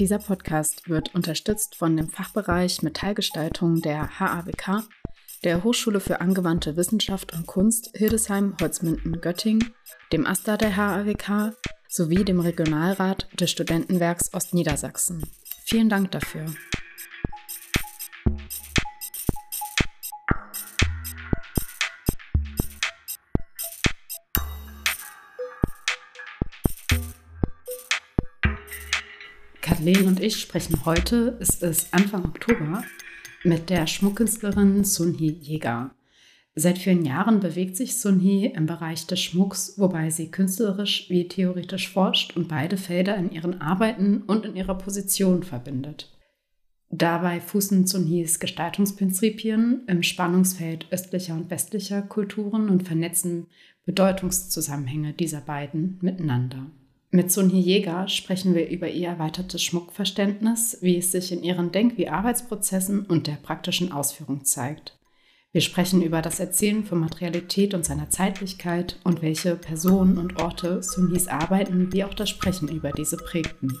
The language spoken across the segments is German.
Dieser Podcast wird unterstützt von dem Fachbereich Metallgestaltung der HAWK, der Hochschule für angewandte Wissenschaft und Kunst Hildesheim-Holzminden-Göttingen, dem AStA der HAWK sowie dem Regionalrat des Studentenwerks Ostniedersachsen. Vielen Dank dafür. Kathleen und ich sprechen heute, es ist Anfang Oktober, mit der Schmuckkünstlerin Sunhi Jäger. Seit vielen Jahren bewegt sich Sunhi im Bereich des Schmucks, wobei sie künstlerisch wie theoretisch forscht und beide Felder in ihren Arbeiten und in ihrer Position verbindet. Dabei fußen Sunhis Gestaltungsprinzipien im Spannungsfeld östlicher und westlicher Kulturen und vernetzen Bedeutungszusammenhänge dieser beiden miteinander. Mit Sunhi Jäger sprechen wir über ihr erweitertes Schmuckverständnis, wie es sich in ihren Denk- wie Arbeitsprozessen und der praktischen Ausführung zeigt. Wir sprechen über das Erzählen von Materialität und seiner Zeitlichkeit und welche Personen und Orte Sunhis Arbeiten wie auch das Sprechen über diese prägten.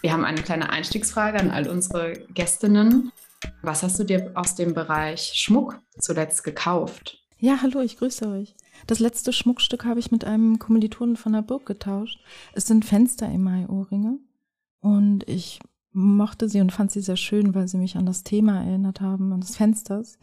Wir haben eine kleine Einstiegsfrage an all unsere Gästinnen. Was hast du dir aus dem Bereich Schmuck zuletzt gekauft? Ja, hallo, ich grüße euch. Das letzte Schmuckstück habe ich mit einem Kommilitonen von der Burg getauscht. Es sind Fenster-Email-Ohrringe und ich mochte sie und fand sie sehr schön, weil sie mich an das Thema erinnert haben, an das Fensters.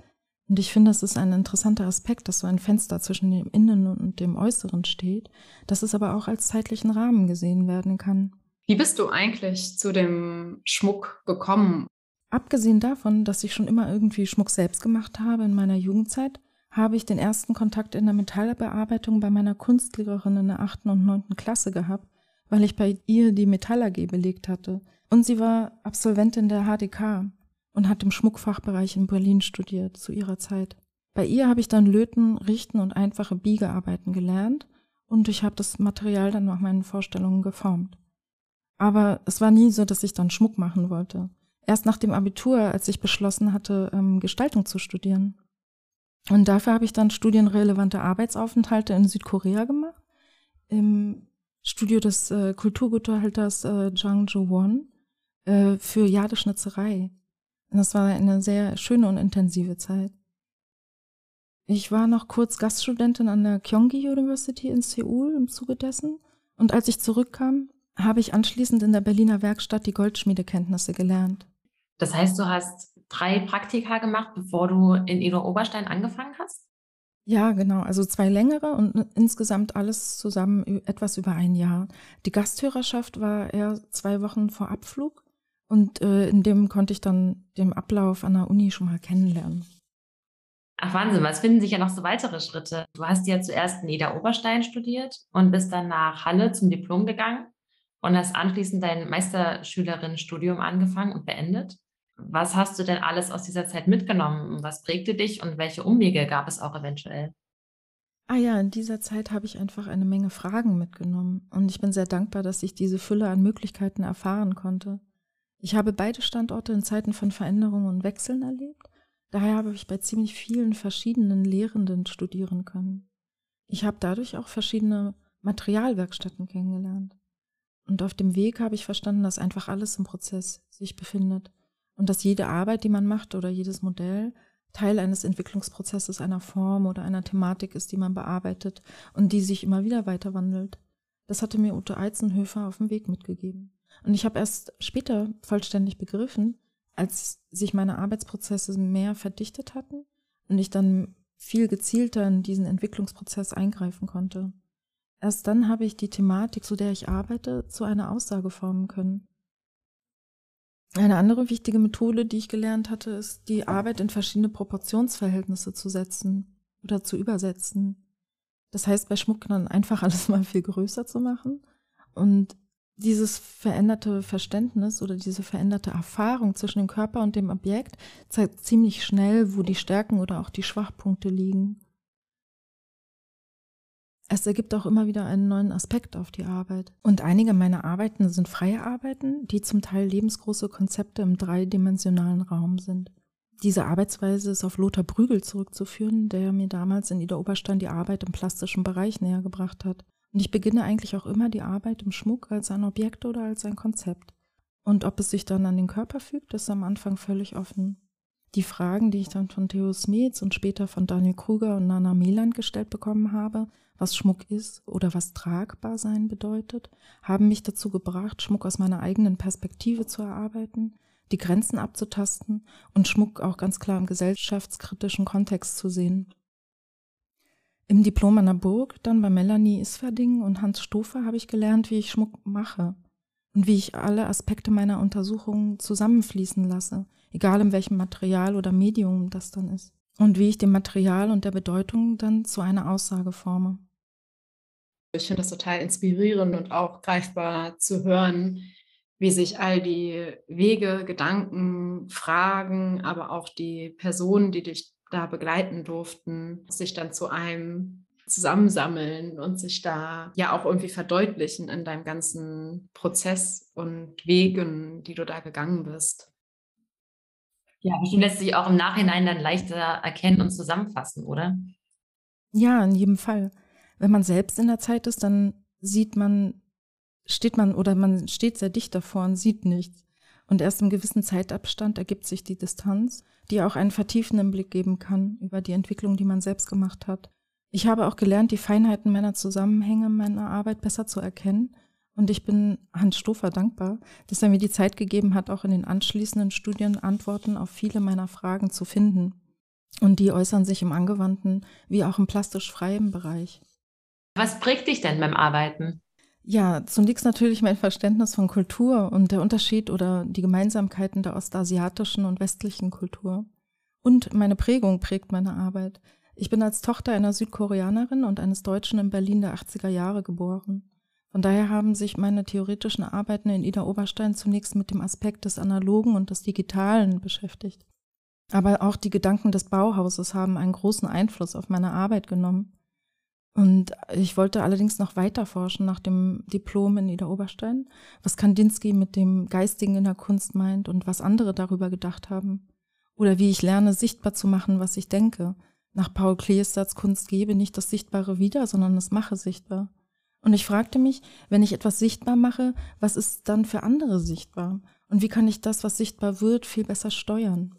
Und ich finde, das ist ein interessanter Aspekt, dass so ein Fenster zwischen dem Innen und dem Äußeren steht, dass es aber auch als zeitlichen Rahmen gesehen werden kann. Wie bist du eigentlich zu dem Schmuck gekommen? Abgesehen davon, dass ich schon immer irgendwie Schmuck selbst gemacht habe in meiner Jugendzeit, habe ich den ersten Kontakt in der Metallbearbeitung bei meiner Kunstlehrerin in der achten und neunten Klasse gehabt, weil ich bei ihr die Metall AG belegt hatte. Und sie war Absolventin der HDK und hat im Schmuckfachbereich in Berlin studiert zu ihrer Zeit. Bei ihr habe ich dann Löten, Richten und einfache Biegearbeiten gelernt und ich habe das Material dann nach meinen Vorstellungen geformt. Aber es war nie so, dass ich dann Schmuck machen wollte erst nach dem Abitur, als ich beschlossen hatte, ähm, Gestaltung zu studieren. Und dafür habe ich dann studienrelevante Arbeitsaufenthalte in Südkorea gemacht, im Studio des äh, Kulturguthalters äh, Jang Jo-won äh, für Jadeschnitzerei. Und das war eine sehr schöne und intensive Zeit. Ich war noch kurz Gaststudentin an der Kyonggi University in Seoul im Zuge dessen. Und als ich zurückkam, habe ich anschließend in der Berliner Werkstatt die Goldschmiedekenntnisse gelernt. Das heißt, du hast drei Praktika gemacht, bevor du in Edo Oberstein angefangen hast? Ja, genau. Also zwei längere und insgesamt alles zusammen etwas über ein Jahr. Die Gasthörerschaft war eher zwei Wochen vor Abflug und äh, in dem konnte ich dann den Ablauf an der Uni schon mal kennenlernen. Ach Wahnsinn, was finden sich ja noch so weitere Schritte? Du hast ja zuerst in Eder Oberstein studiert und bist dann nach Halle zum Diplom gegangen und hast anschließend dein Meisterschülerinnenstudium angefangen und beendet. Was hast du denn alles aus dieser Zeit mitgenommen? Was prägte dich und welche Umwege gab es auch eventuell? Ah ja, in dieser Zeit habe ich einfach eine Menge Fragen mitgenommen und ich bin sehr dankbar, dass ich diese Fülle an Möglichkeiten erfahren konnte. Ich habe beide Standorte in Zeiten von Veränderungen und Wechseln erlebt, daher habe ich bei ziemlich vielen verschiedenen Lehrenden studieren können. Ich habe dadurch auch verschiedene Materialwerkstätten kennengelernt. Und auf dem Weg habe ich verstanden, dass einfach alles im Prozess sich befindet und dass jede Arbeit, die man macht oder jedes Modell Teil eines Entwicklungsprozesses einer Form oder einer Thematik ist, die man bearbeitet und die sich immer wieder weiter wandelt. Das hatte mir Ute Eizenhöfer auf dem Weg mitgegeben. Und ich habe erst später vollständig begriffen, als sich meine Arbeitsprozesse mehr verdichtet hatten und ich dann viel gezielter in diesen Entwicklungsprozess eingreifen konnte. Erst dann habe ich die Thematik, zu der ich arbeite, zu einer Aussage formen können. Eine andere wichtige Methode, die ich gelernt hatte, ist, die Arbeit in verschiedene Proportionsverhältnisse zu setzen oder zu übersetzen. Das heißt, bei Schmuck dann einfach alles mal viel größer zu machen. Und dieses veränderte Verständnis oder diese veränderte Erfahrung zwischen dem Körper und dem Objekt zeigt ziemlich schnell, wo die Stärken oder auch die Schwachpunkte liegen. Es ergibt auch immer wieder einen neuen Aspekt auf die Arbeit. Und einige meiner Arbeiten sind freie Arbeiten, die zum Teil lebensgroße Konzepte im dreidimensionalen Raum sind. Diese Arbeitsweise ist auf Lothar Brügel zurückzuführen, der mir damals in Ida Oberstein die Arbeit im plastischen Bereich näher gebracht hat. Und ich beginne eigentlich auch immer die Arbeit im Schmuck als ein Objekt oder als ein Konzept. Und ob es sich dann an den Körper fügt, ist am Anfang völlig offen. Die Fragen, die ich dann von Theo Smets und später von Daniel Kruger und Nana Meland gestellt bekommen habe, was Schmuck ist oder was tragbar sein bedeutet, haben mich dazu gebracht, Schmuck aus meiner eigenen Perspektive zu erarbeiten, die Grenzen abzutasten und Schmuck auch ganz klar im gesellschaftskritischen Kontext zu sehen. Im Diplom an der Burg, dann bei Melanie Isferding und Hans Stofer habe ich gelernt, wie ich Schmuck mache und wie ich alle Aspekte meiner Untersuchungen zusammenfließen lasse, egal in welchem Material oder Medium das dann ist. Und wie ich dem Material und der Bedeutung dann zu einer Aussage forme. Ich finde das total inspirierend und auch greifbar zu hören, wie sich all die Wege, Gedanken, Fragen, aber auch die Personen, die dich da begleiten durften, sich dann zu einem zusammensammeln und sich da ja auch irgendwie verdeutlichen in deinem ganzen Prozess und Wegen, die du da gegangen bist. Ja, bestimmt lässt sich auch im Nachhinein dann leichter erkennen und zusammenfassen, oder? Ja, in jedem Fall. Wenn man selbst in der Zeit ist, dann sieht man, steht man oder man steht sehr dicht davor und sieht nichts. Und erst im gewissen Zeitabstand ergibt sich die Distanz, die auch einen vertiefenden Blick geben kann über die Entwicklung, die man selbst gemacht hat. Ich habe auch gelernt, die Feinheiten meiner Zusammenhänge meiner Arbeit besser zu erkennen. Und ich bin Hans Stofer dankbar, dass er mir die Zeit gegeben hat, auch in den anschließenden Studien Antworten auf viele meiner Fragen zu finden. Und die äußern sich im angewandten wie auch im plastisch freien Bereich. Was prägt dich denn beim Arbeiten? Ja, zunächst natürlich mein Verständnis von Kultur und der Unterschied oder die Gemeinsamkeiten der ostasiatischen und westlichen Kultur. Und meine Prägung prägt meine Arbeit. Ich bin als Tochter einer Südkoreanerin und eines Deutschen in Berlin der 80er Jahre geboren. Von daher haben sich meine theoretischen Arbeiten in Ida Oberstein zunächst mit dem Aspekt des Analogen und des Digitalen beschäftigt. Aber auch die Gedanken des Bauhauses haben einen großen Einfluss auf meine Arbeit genommen. Und ich wollte allerdings noch weiter forschen nach dem Diplom in Ida Oberstein, was Kandinsky mit dem Geistigen in der Kunst meint und was andere darüber gedacht haben. Oder wie ich lerne, sichtbar zu machen, was ich denke, nach Paul Klees Satz Kunst gebe nicht das Sichtbare wieder, sondern das mache sichtbar. Und ich fragte mich, wenn ich etwas sichtbar mache, was ist dann für andere sichtbar? Und wie kann ich das, was sichtbar wird, viel besser steuern?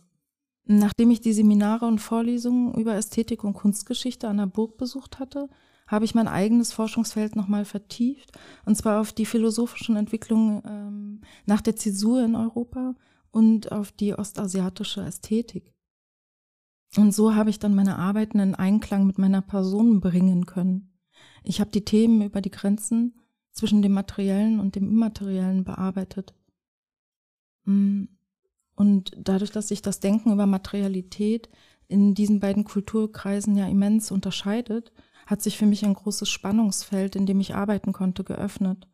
Nachdem ich die Seminare und Vorlesungen über Ästhetik und Kunstgeschichte an der Burg besucht hatte, habe ich mein eigenes Forschungsfeld nochmal vertieft, und zwar auf die philosophischen Entwicklungen ähm, nach der Zäsur in Europa und auf die ostasiatische Ästhetik. Und so habe ich dann meine Arbeiten in Einklang mit meiner Person bringen können. Ich habe die Themen über die Grenzen zwischen dem Materiellen und dem Immateriellen bearbeitet. Mm. Und dadurch, dass sich das Denken über Materialität in diesen beiden Kulturkreisen ja immens unterscheidet, hat sich für mich ein großes Spannungsfeld, in dem ich arbeiten konnte, geöffnet.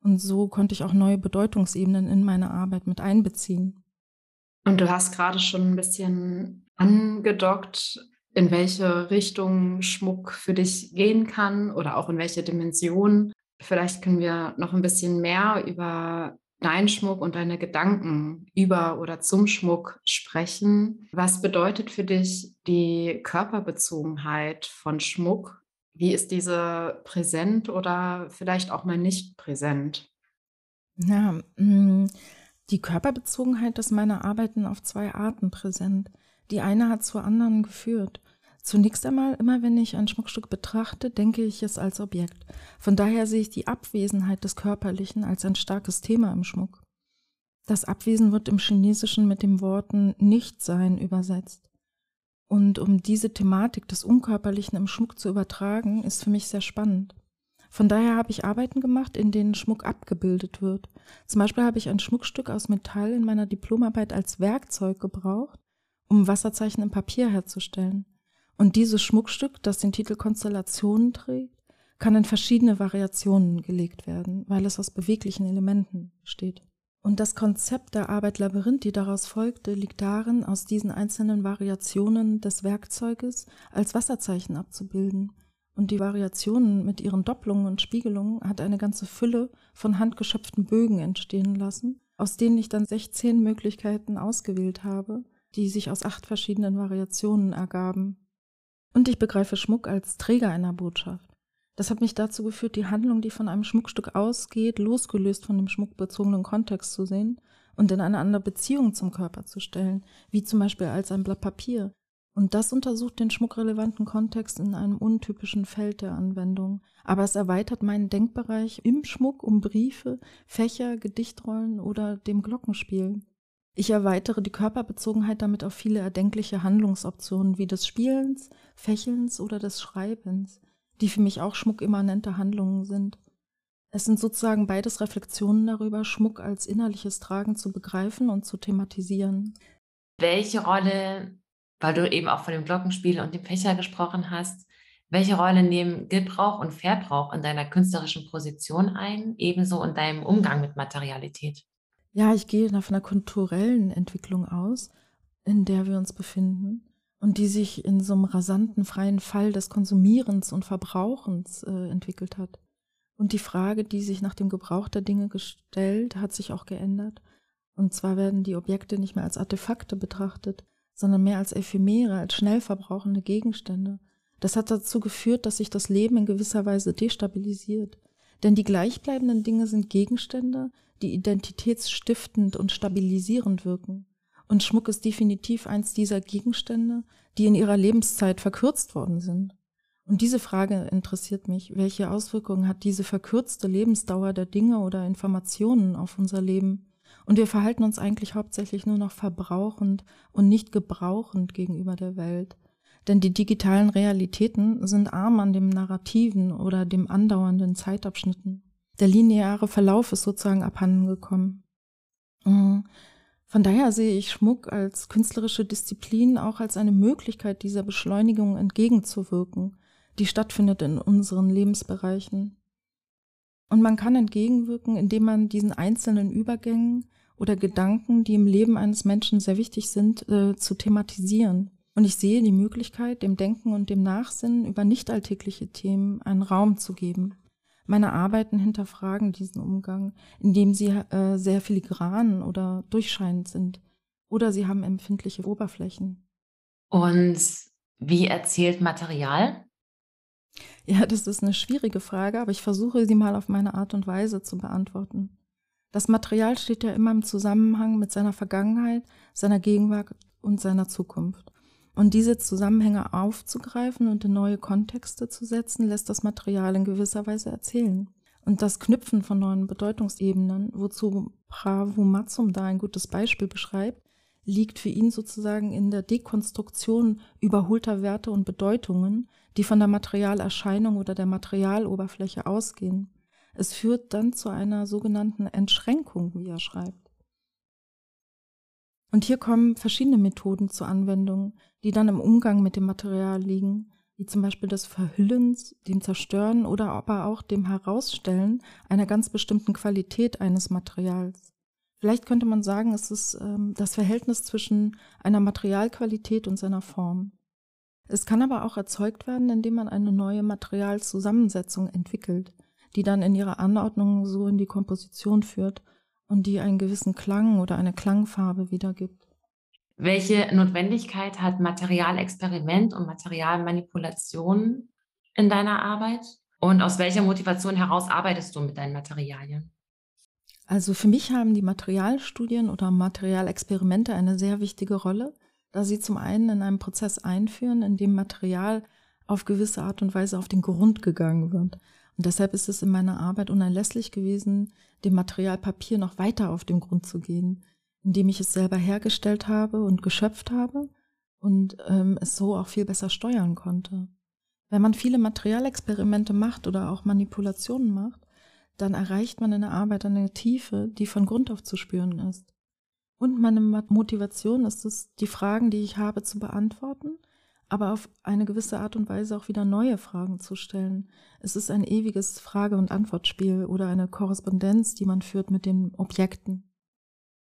Und so konnte ich auch neue Bedeutungsebenen in meine Arbeit mit einbeziehen. Und du hast gerade schon ein bisschen angedockt, in welche Richtung Schmuck für dich gehen kann oder auch in welche Dimension. Vielleicht können wir noch ein bisschen mehr über deinen Schmuck und deine Gedanken über oder zum Schmuck sprechen. Was bedeutet für dich die Körperbezogenheit von Schmuck? Wie ist diese präsent oder vielleicht auch mal nicht präsent? Ja, mm, die Körperbezogenheit ist meiner Arbeiten auf zwei Arten präsent. Die eine hat zur anderen geführt. Zunächst einmal, immer wenn ich ein Schmuckstück betrachte, denke ich es als Objekt. Von daher sehe ich die Abwesenheit des Körperlichen als ein starkes Thema im Schmuck. Das Abwesen wird im Chinesischen mit den Worten Nichtsein übersetzt. Und um diese Thematik des Unkörperlichen im Schmuck zu übertragen, ist für mich sehr spannend. Von daher habe ich Arbeiten gemacht, in denen Schmuck abgebildet wird. Zum Beispiel habe ich ein Schmuckstück aus Metall in meiner Diplomarbeit als Werkzeug gebraucht, um Wasserzeichen im Papier herzustellen. Und dieses Schmuckstück, das den Titel Konstellationen trägt, kann in verschiedene Variationen gelegt werden, weil es aus beweglichen Elementen besteht. Und das Konzept der Arbeit Labyrinth, die daraus folgte, liegt darin, aus diesen einzelnen Variationen des Werkzeuges als Wasserzeichen abzubilden – und die Variationen mit ihren Doppelungen und Spiegelungen hat eine ganze Fülle von handgeschöpften Bögen entstehen lassen, aus denen ich dann 16 Möglichkeiten ausgewählt habe, die sich aus acht verschiedenen Variationen ergaben. Und ich begreife Schmuck als Träger einer Botschaft. Das hat mich dazu geführt, die Handlung, die von einem Schmuckstück ausgeht, losgelöst von dem schmuckbezogenen Kontext zu sehen und in eine andere Beziehung zum Körper zu stellen, wie zum Beispiel als ein Blatt Papier. Und das untersucht den schmuckrelevanten Kontext in einem untypischen Feld der Anwendung. Aber es erweitert meinen Denkbereich im Schmuck um Briefe, Fächer, Gedichtrollen oder dem Glockenspiel. Ich erweitere die Körperbezogenheit damit auf viele erdenkliche Handlungsoptionen wie des Spielens, Fächelns oder des Schreibens, die für mich auch schmuckimmanente Handlungen sind. Es sind sozusagen beides Reflexionen darüber, Schmuck als innerliches Tragen zu begreifen und zu thematisieren. Welche Rolle, weil du eben auch von dem Glockenspiel und dem Fächer gesprochen hast, welche Rolle nehmen Gebrauch und Verbrauch in deiner künstlerischen Position ein, ebenso in deinem Umgang mit Materialität? Ja, ich gehe nach einer kulturellen Entwicklung aus, in der wir uns befinden und die sich in so einem rasanten freien Fall des Konsumierens und Verbrauchens äh, entwickelt hat. Und die Frage, die sich nach dem Gebrauch der Dinge gestellt, hat sich auch geändert. Und zwar werden die Objekte nicht mehr als Artefakte betrachtet, sondern mehr als ephemere, als schnell verbrauchende Gegenstände. Das hat dazu geführt, dass sich das Leben in gewisser Weise destabilisiert. Denn die gleichbleibenden Dinge sind Gegenstände, die identitätsstiftend und stabilisierend wirken. Und Schmuck ist definitiv eins dieser Gegenstände, die in ihrer Lebenszeit verkürzt worden sind. Und diese Frage interessiert mich. Welche Auswirkungen hat diese verkürzte Lebensdauer der Dinge oder Informationen auf unser Leben? Und wir verhalten uns eigentlich hauptsächlich nur noch verbrauchend und nicht gebrauchend gegenüber der Welt. Denn die digitalen Realitäten sind arm an dem Narrativen oder dem andauernden Zeitabschnitten der lineare Verlauf ist sozusagen abhanden gekommen. Mhm. Von daher sehe ich Schmuck als künstlerische Disziplin auch als eine Möglichkeit, dieser Beschleunigung entgegenzuwirken, die stattfindet in unseren Lebensbereichen. Und man kann entgegenwirken, indem man diesen einzelnen Übergängen oder Gedanken, die im Leben eines Menschen sehr wichtig sind, äh, zu thematisieren. Und ich sehe die Möglichkeit, dem Denken und dem Nachsinnen über nicht alltägliche Themen einen Raum zu geben. Meine Arbeiten hinterfragen diesen Umgang, indem sie äh, sehr filigran oder durchscheinend sind. Oder sie haben empfindliche Oberflächen. Und wie erzählt Material? Ja, das ist eine schwierige Frage, aber ich versuche sie mal auf meine Art und Weise zu beantworten. Das Material steht ja immer im Zusammenhang mit seiner Vergangenheit, seiner Gegenwart und seiner Zukunft. Und diese Zusammenhänge aufzugreifen und in neue Kontexte zu setzen, lässt das Material in gewisser Weise erzählen. Und das Knüpfen von neuen Bedeutungsebenen, wozu Matzum da ein gutes Beispiel beschreibt, liegt für ihn sozusagen in der Dekonstruktion überholter Werte und Bedeutungen, die von der Materialerscheinung oder der Materialoberfläche ausgehen. Es führt dann zu einer sogenannten Entschränkung, wie er schreibt. Und hier kommen verschiedene Methoden zur Anwendung, die dann im Umgang mit dem Material liegen, wie zum Beispiel des Verhüllens, dem Zerstören oder aber auch dem Herausstellen einer ganz bestimmten Qualität eines Materials. Vielleicht könnte man sagen, es ist ähm, das Verhältnis zwischen einer Materialqualität und seiner Form. Es kann aber auch erzeugt werden, indem man eine neue Materialzusammensetzung entwickelt, die dann in ihrer Anordnung so in die Komposition führt und die einen gewissen Klang oder eine Klangfarbe wiedergibt. Welche Notwendigkeit hat Materialexperiment und Materialmanipulation in deiner Arbeit? Und aus welcher Motivation heraus arbeitest du mit deinen Materialien? Also für mich haben die Materialstudien oder Materialexperimente eine sehr wichtige Rolle, da sie zum einen in einem Prozess einführen, in dem Material auf gewisse Art und Weise auf den Grund gegangen wird. Und deshalb ist es in meiner Arbeit unerlässlich gewesen, dem Material Papier noch weiter auf den Grund zu gehen, indem ich es selber hergestellt habe und geschöpft habe und ähm, es so auch viel besser steuern konnte. Wenn man viele Materialexperimente macht oder auch Manipulationen macht, dann erreicht man in der Arbeit eine Tiefe, die von Grund auf zu spüren ist. Und meine Motivation ist es, die Fragen, die ich habe, zu beantworten aber auf eine gewisse Art und Weise auch wieder neue Fragen zu stellen. Es ist ein ewiges Frage- und Antwortspiel oder eine Korrespondenz, die man führt mit den Objekten.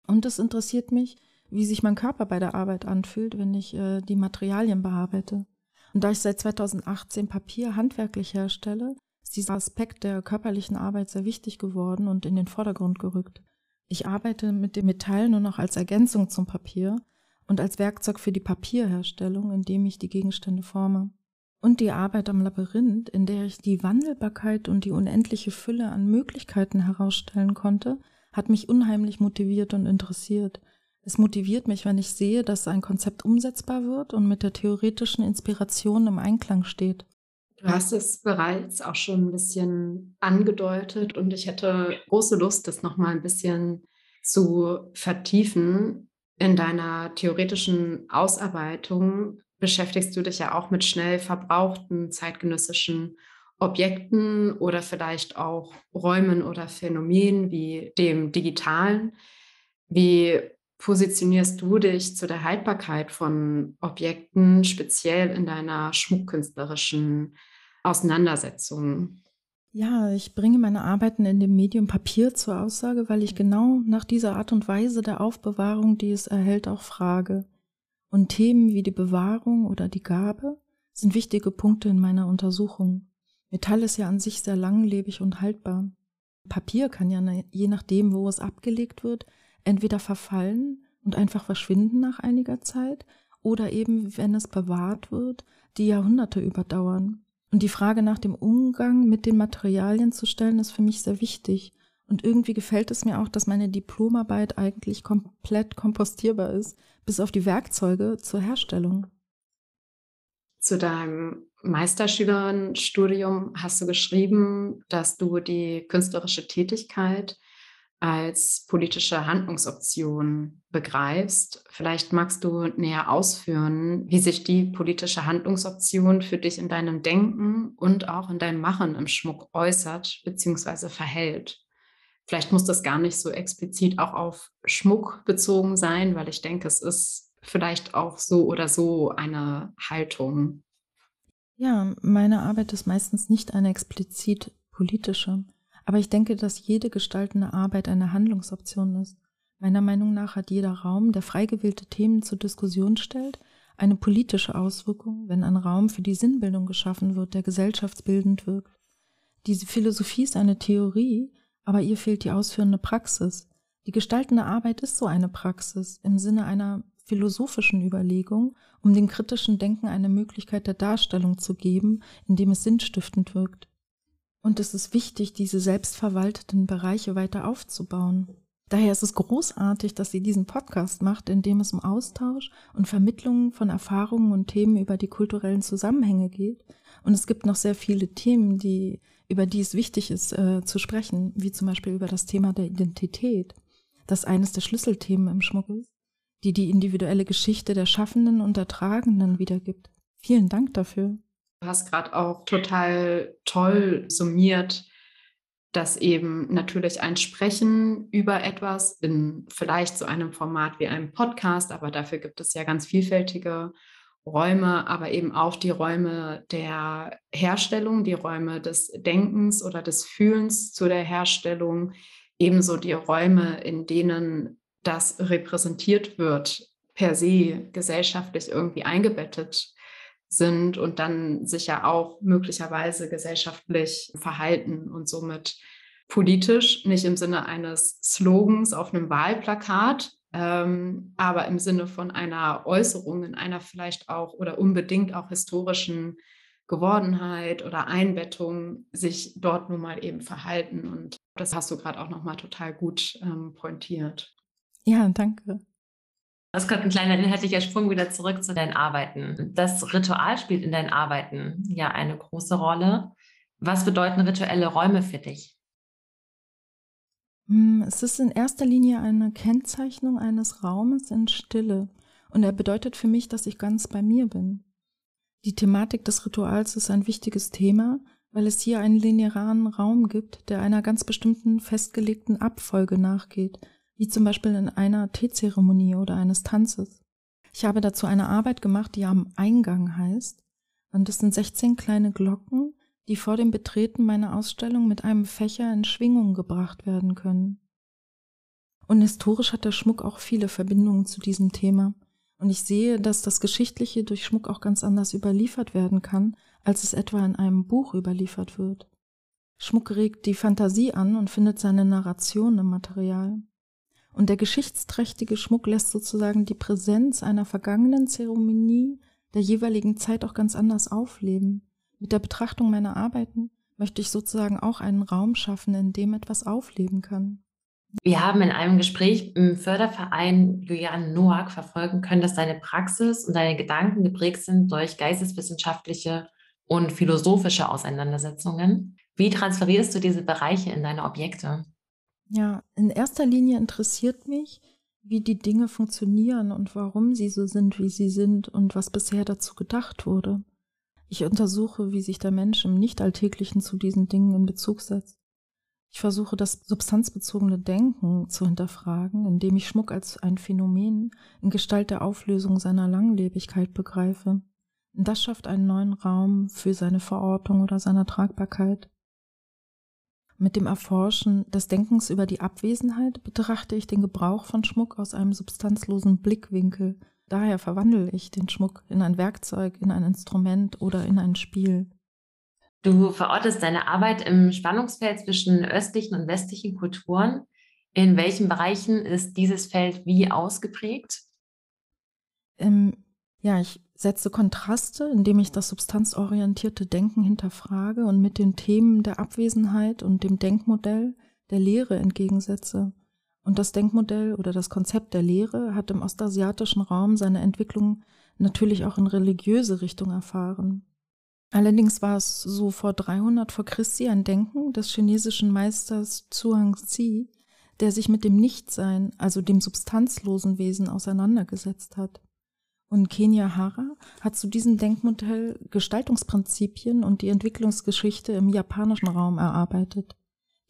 Und es interessiert mich, wie sich mein Körper bei der Arbeit anfühlt, wenn ich äh, die Materialien bearbeite. Und da ich seit 2018 Papier handwerklich herstelle, ist dieser Aspekt der körperlichen Arbeit sehr wichtig geworden und in den Vordergrund gerückt. Ich arbeite mit dem Metall nur noch als Ergänzung zum Papier und als Werkzeug für die Papierherstellung, indem ich die Gegenstände forme. Und die Arbeit am Labyrinth, in der ich die Wandelbarkeit und die unendliche Fülle an Möglichkeiten herausstellen konnte, hat mich unheimlich motiviert und interessiert. Es motiviert mich, wenn ich sehe, dass ein Konzept umsetzbar wird und mit der theoretischen Inspiration im Einklang steht. Du hast es bereits auch schon ein bisschen angedeutet und ich hätte große Lust, das nochmal ein bisschen zu vertiefen. In deiner theoretischen Ausarbeitung beschäftigst du dich ja auch mit schnell verbrauchten zeitgenössischen Objekten oder vielleicht auch Räumen oder Phänomenen wie dem digitalen. Wie positionierst du dich zu der Haltbarkeit von Objekten, speziell in deiner schmuckkünstlerischen Auseinandersetzung? Ja, ich bringe meine Arbeiten in dem Medium Papier zur Aussage, weil ich genau nach dieser Art und Weise der Aufbewahrung, die es erhält, auch frage. Und Themen wie die Bewahrung oder die Gabe sind wichtige Punkte in meiner Untersuchung. Metall ist ja an sich sehr langlebig und haltbar. Papier kann ja je nachdem, wo es abgelegt wird, entweder verfallen und einfach verschwinden nach einiger Zeit oder eben, wenn es bewahrt wird, die Jahrhunderte überdauern. Und die Frage nach dem Umgang mit den Materialien zu stellen, ist für mich sehr wichtig. Und irgendwie gefällt es mir auch, dass meine Diplomarbeit eigentlich komplett kompostierbar ist, bis auf die Werkzeuge zur Herstellung. Zu deinem Meisterschülerinnenstudium hast du geschrieben, dass du die künstlerische Tätigkeit als politische Handlungsoption begreifst. Vielleicht magst du näher ausführen, wie sich die politische Handlungsoption für dich in deinem Denken und auch in deinem Machen im Schmuck äußert bzw. verhält. Vielleicht muss das gar nicht so explizit auch auf Schmuck bezogen sein, weil ich denke, es ist vielleicht auch so oder so eine Haltung. Ja, meine Arbeit ist meistens nicht eine explizit politische. Aber ich denke, dass jede gestaltende Arbeit eine Handlungsoption ist. Meiner Meinung nach hat jeder Raum, der frei gewählte Themen zur Diskussion stellt, eine politische Auswirkung, wenn ein Raum für die Sinnbildung geschaffen wird, der gesellschaftsbildend wirkt. Diese Philosophie ist eine Theorie, aber ihr fehlt die ausführende Praxis. Die gestaltende Arbeit ist so eine Praxis im Sinne einer philosophischen Überlegung, um dem kritischen Denken eine Möglichkeit der Darstellung zu geben, indem es sinnstiftend wirkt. Und es ist wichtig, diese selbstverwalteten Bereiche weiter aufzubauen. Daher ist es großartig, dass sie diesen Podcast macht, in dem es um Austausch und Vermittlung von Erfahrungen und Themen über die kulturellen Zusammenhänge geht. Und es gibt noch sehr viele Themen, die, über die es wichtig ist äh, zu sprechen, wie zum Beispiel über das Thema der Identität, das eines der Schlüsselthemen im Schmuck ist, die die individuelle Geschichte der Schaffenden und der Tragenden wiedergibt. Vielen Dank dafür. Du hast gerade auch total toll summiert, dass eben natürlich ein Sprechen über etwas in vielleicht so einem Format wie einem Podcast, aber dafür gibt es ja ganz vielfältige Räume, aber eben auch die Räume der Herstellung, die Räume des Denkens oder des Fühlens zu der Herstellung, ebenso die Räume, in denen das repräsentiert wird, per se gesellschaftlich irgendwie eingebettet sind und dann sich ja auch möglicherweise gesellschaftlich verhalten und somit politisch, nicht im Sinne eines Slogans auf einem Wahlplakat, ähm, aber im Sinne von einer Äußerung in einer vielleicht auch oder unbedingt auch historischen Gewordenheit oder Einbettung sich dort nun mal eben verhalten. Und das hast du gerade auch nochmal total gut ähm, pointiert. Ja, danke. Es kommt ein kleiner inhaltlicher Sprung wieder zurück zu deinen Arbeiten. Das Ritual spielt in deinen Arbeiten ja eine große Rolle. Was bedeuten rituelle Räume für dich? Hm, es ist in erster Linie eine Kennzeichnung eines Raumes in Stille und er bedeutet für mich, dass ich ganz bei mir bin. Die Thematik des Rituals ist ein wichtiges Thema, weil es hier einen linearen Raum gibt, der einer ganz bestimmten festgelegten Abfolge nachgeht, wie zum Beispiel in einer Teezeremonie oder eines Tanzes. Ich habe dazu eine Arbeit gemacht, die am Eingang heißt, und es sind 16 kleine Glocken, die vor dem Betreten meiner Ausstellung mit einem Fächer in Schwingung gebracht werden können. Und historisch hat der Schmuck auch viele Verbindungen zu diesem Thema. Und ich sehe, dass das Geschichtliche durch Schmuck auch ganz anders überliefert werden kann, als es etwa in einem Buch überliefert wird. Schmuck regt die Fantasie an und findet seine Narration im Material. Und der geschichtsträchtige Schmuck lässt sozusagen die Präsenz einer vergangenen Zeremonie der jeweiligen Zeit auch ganz anders aufleben. Mit der Betrachtung meiner Arbeiten möchte ich sozusagen auch einen Raum schaffen, in dem etwas aufleben kann. Wir haben in einem Gespräch im Förderverein Julian Noack verfolgen können, dass deine Praxis und deine Gedanken geprägt sind durch geisteswissenschaftliche und philosophische Auseinandersetzungen. Wie transferierst du diese Bereiche in deine Objekte? Ja, in erster Linie interessiert mich, wie die Dinge funktionieren und warum sie so sind, wie sie sind und was bisher dazu gedacht wurde. Ich untersuche, wie sich der Mensch im Nichtalltäglichen zu diesen Dingen in Bezug setzt. Ich versuche das substanzbezogene Denken zu hinterfragen, indem ich Schmuck als ein Phänomen in Gestalt der Auflösung seiner Langlebigkeit begreife. Das schafft einen neuen Raum für seine Verortung oder seiner Tragbarkeit. Mit dem Erforschen des Denkens über die Abwesenheit betrachte ich den Gebrauch von Schmuck aus einem substanzlosen Blickwinkel. Daher verwandle ich den Schmuck in ein Werkzeug, in ein Instrument oder in ein Spiel. Du verortest deine Arbeit im Spannungsfeld zwischen östlichen und westlichen Kulturen. In welchen Bereichen ist dieses Feld wie ausgeprägt? Ähm, ja, ich setze Kontraste, indem ich das substanzorientierte Denken hinterfrage und mit den Themen der Abwesenheit und dem Denkmodell der Lehre entgegensetze. Und das Denkmodell oder das Konzept der Lehre hat im ostasiatischen Raum seine Entwicklung natürlich auch in religiöse Richtung erfahren. Allerdings war es so vor 300 vor Christi ein Denken des chinesischen Meisters Zhuangzi, der sich mit dem Nichtsein, also dem substanzlosen Wesen auseinandergesetzt hat. Und Kenya Hara hat zu diesem Denkmodell Gestaltungsprinzipien und die Entwicklungsgeschichte im japanischen Raum erarbeitet.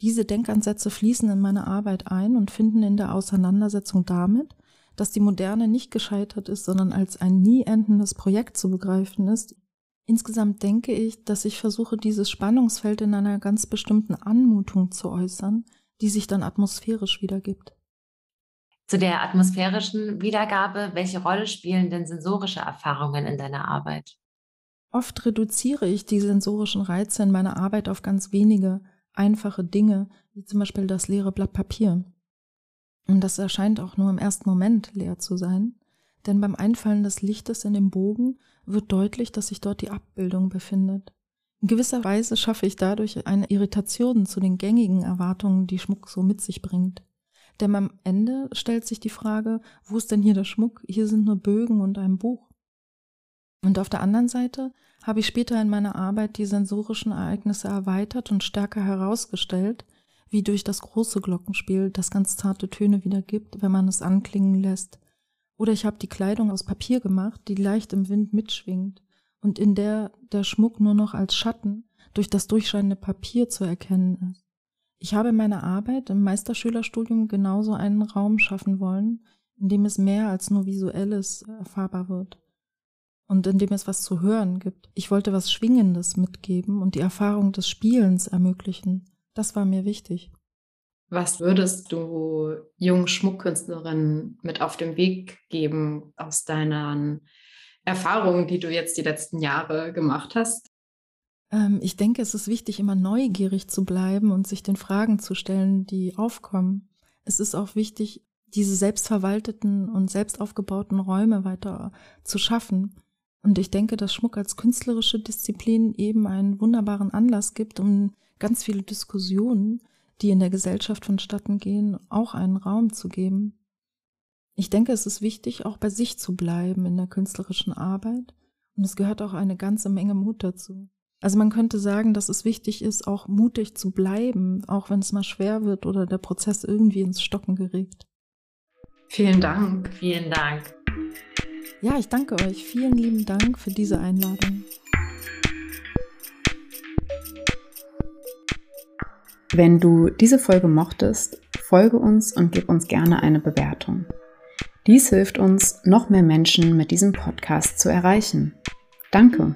Diese Denkansätze fließen in meine Arbeit ein und finden in der Auseinandersetzung damit, dass die Moderne nicht gescheitert ist, sondern als ein nie endendes Projekt zu begreifen ist, Insgesamt denke ich, dass ich versuche, dieses Spannungsfeld in einer ganz bestimmten Anmutung zu äußern, die sich dann atmosphärisch wiedergibt. Zu der atmosphärischen Wiedergabe, welche Rolle spielen denn sensorische Erfahrungen in deiner Arbeit? Oft reduziere ich die sensorischen Reize in meiner Arbeit auf ganz wenige, einfache Dinge, wie zum Beispiel das leere Blatt Papier. Und das erscheint auch nur im ersten Moment leer zu sein, denn beim Einfallen des Lichtes in den Bogen wird deutlich, dass sich dort die Abbildung befindet. In gewisser Weise schaffe ich dadurch eine Irritation zu den gängigen Erwartungen, die Schmuck so mit sich bringt. Denn am Ende stellt sich die Frage, wo ist denn hier der Schmuck? Hier sind nur Bögen und ein Buch. Und auf der anderen Seite habe ich später in meiner Arbeit die sensorischen Ereignisse erweitert und stärker herausgestellt, wie durch das große Glockenspiel, das ganz zarte Töne wiedergibt, wenn man es anklingen lässt, oder ich habe die Kleidung aus Papier gemacht, die leicht im Wind mitschwingt und in der der Schmuck nur noch als Schatten durch das durchscheinende Papier zu erkennen ist. Ich habe in meiner Arbeit im Meisterschülerstudium genauso einen Raum schaffen wollen, in dem es mehr als nur visuelles erfahrbar wird und in dem es was zu hören gibt. Ich wollte was Schwingendes mitgeben und die Erfahrung des Spielens ermöglichen. Das war mir wichtig. Was würdest du jungen Schmuckkünstlerinnen mit auf den Weg geben aus deinen Erfahrungen, die du jetzt die letzten Jahre gemacht hast? Ähm, ich denke, es ist wichtig, immer neugierig zu bleiben und sich den Fragen zu stellen, die aufkommen. Es ist auch wichtig, diese selbstverwalteten und selbst aufgebauten Räume weiter zu schaffen. Und ich denke, dass Schmuck als künstlerische Disziplin eben einen wunderbaren Anlass gibt, um ganz viele Diskussionen die in der Gesellschaft vonstatten gehen, auch einen Raum zu geben. Ich denke, es ist wichtig, auch bei sich zu bleiben in der künstlerischen Arbeit. Und es gehört auch eine ganze Menge Mut dazu. Also man könnte sagen, dass es wichtig ist, auch mutig zu bleiben, auch wenn es mal schwer wird oder der Prozess irgendwie ins Stocken geregt. Vielen Dank. Vielen Dank. Ja, ich danke euch. Vielen lieben Dank für diese Einladung. Wenn du diese Folge mochtest, folge uns und gib uns gerne eine Bewertung. Dies hilft uns, noch mehr Menschen mit diesem Podcast zu erreichen. Danke.